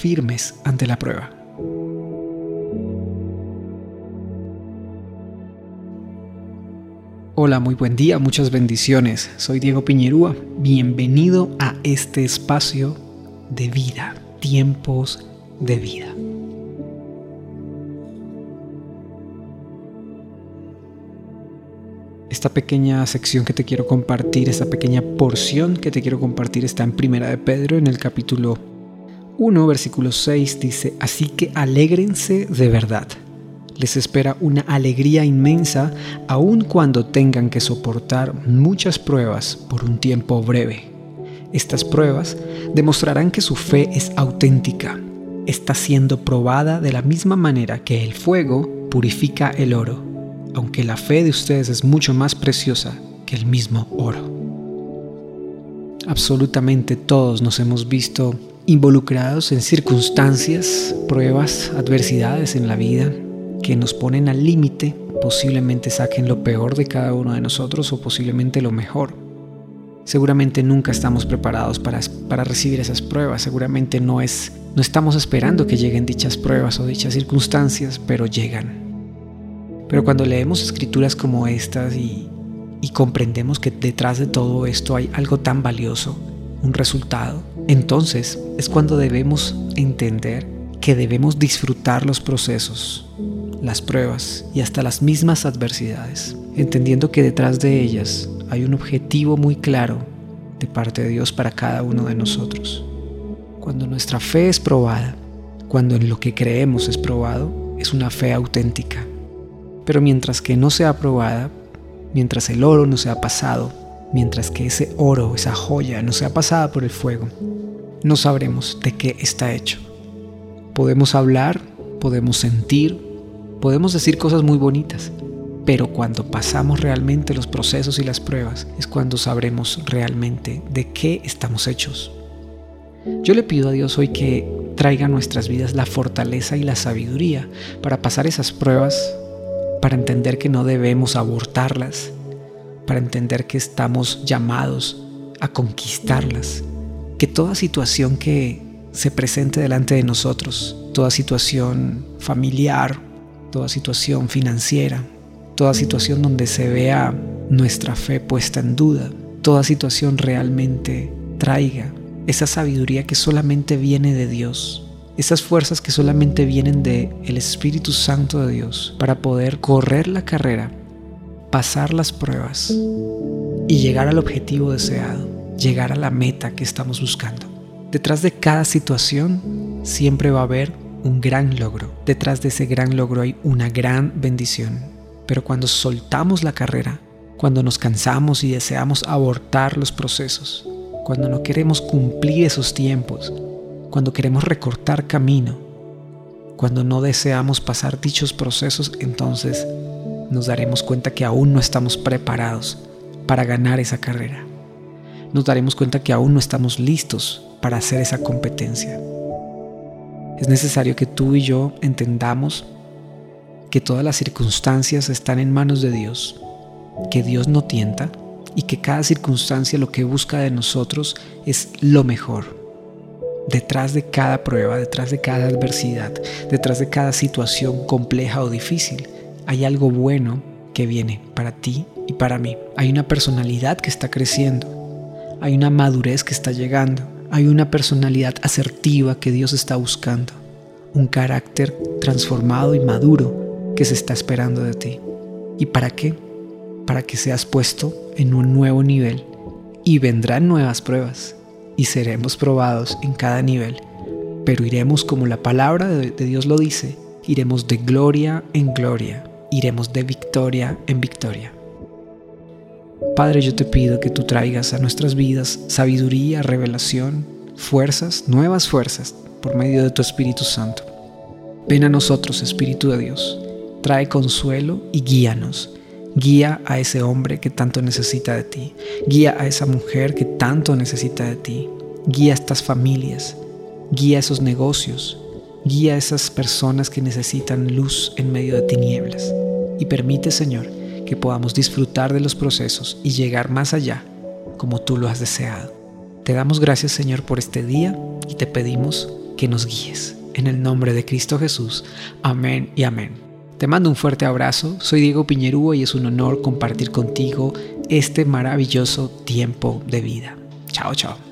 firmes ante la prueba. Hola, muy buen día, muchas bendiciones. Soy Diego Piñerúa. Bienvenido a este espacio de vida, tiempos de vida. Esta pequeña sección que te quiero compartir, esta pequeña porción que te quiero compartir está en Primera de Pedro en el capítulo 1, versículo 6 dice, "Así que alégrense de verdad." les espera una alegría inmensa aun cuando tengan que soportar muchas pruebas por un tiempo breve. Estas pruebas demostrarán que su fe es auténtica, está siendo probada de la misma manera que el fuego purifica el oro, aunque la fe de ustedes es mucho más preciosa que el mismo oro. Absolutamente todos nos hemos visto involucrados en circunstancias, pruebas, adversidades en la vida que nos ponen al límite posiblemente saquen lo peor de cada uno de nosotros o posiblemente lo mejor. Seguramente nunca estamos preparados para, para recibir esas pruebas, seguramente no, es, no estamos esperando que lleguen dichas pruebas o dichas circunstancias, pero llegan. Pero cuando leemos escrituras como estas y, y comprendemos que detrás de todo esto hay algo tan valioso, un resultado, entonces es cuando debemos entender que debemos disfrutar los procesos, las pruebas y hasta las mismas adversidades, entendiendo que detrás de ellas hay un objetivo muy claro de parte de Dios para cada uno de nosotros. Cuando nuestra fe es probada, cuando en lo que creemos es probado, es una fe auténtica. Pero mientras que no sea probada, mientras el oro no sea pasado, mientras que ese oro, esa joya no sea pasada por el fuego, no sabremos de qué está hecho. Podemos hablar, podemos sentir, Podemos decir cosas muy bonitas, pero cuando pasamos realmente los procesos y las pruebas es cuando sabremos realmente de qué estamos hechos. Yo le pido a Dios hoy que traiga a nuestras vidas la fortaleza y la sabiduría para pasar esas pruebas, para entender que no debemos abortarlas, para entender que estamos llamados a conquistarlas, que toda situación que se presente delante de nosotros, toda situación familiar, toda situación financiera, toda situación donde se vea nuestra fe puesta en duda, toda situación realmente traiga esa sabiduría que solamente viene de Dios, esas fuerzas que solamente vienen de el Espíritu Santo de Dios para poder correr la carrera, pasar las pruebas y llegar al objetivo deseado, llegar a la meta que estamos buscando. Detrás de cada situación siempre va a haber un gran logro. Detrás de ese gran logro hay una gran bendición. Pero cuando soltamos la carrera, cuando nos cansamos y deseamos abortar los procesos, cuando no queremos cumplir esos tiempos, cuando queremos recortar camino, cuando no deseamos pasar dichos procesos, entonces nos daremos cuenta que aún no estamos preparados para ganar esa carrera. Nos daremos cuenta que aún no estamos listos para hacer esa competencia. Es necesario que tú y yo entendamos que todas las circunstancias están en manos de Dios, que Dios no tienta y que cada circunstancia lo que busca de nosotros es lo mejor. Detrás de cada prueba, detrás de cada adversidad, detrás de cada situación compleja o difícil, hay algo bueno que viene para ti y para mí. Hay una personalidad que está creciendo, hay una madurez que está llegando, hay una personalidad asertiva que Dios está buscando, un carácter transformado y maduro que se está esperando de ti. ¿Y para qué? Para que seas puesto en un nuevo nivel y vendrán nuevas pruebas y seremos probados en cada nivel, pero iremos como la palabra de, Dios lo dice, iremos de gloria en gloria, iremos de victoria en victoria. Padre, yo te pido que tú traigas a nuestras vidas sabiduría, revelación, fuerzas, nuevas fuerzas, por medio de tu Espíritu Santo. Ven a nosotros, Espíritu de Dios, trae consuelo y guíanos. Guía a ese hombre que tanto necesita de ti. Guía a esa mujer que tanto necesita de ti. Guía a estas familias. Guía a esos negocios. Guía a esas personas que necesitan luz en medio de tinieblas. Y permite, Señor, que podamos disfrutar de los procesos y llegar más allá como tú lo has deseado. Te damos gracias Señor por este día y te pedimos que nos guíes. En el nombre de Cristo Jesús. Amén y amén. Te mando un fuerte abrazo. Soy Diego Piñerúa y es un honor compartir contigo este maravilloso tiempo de vida. Chao, chao.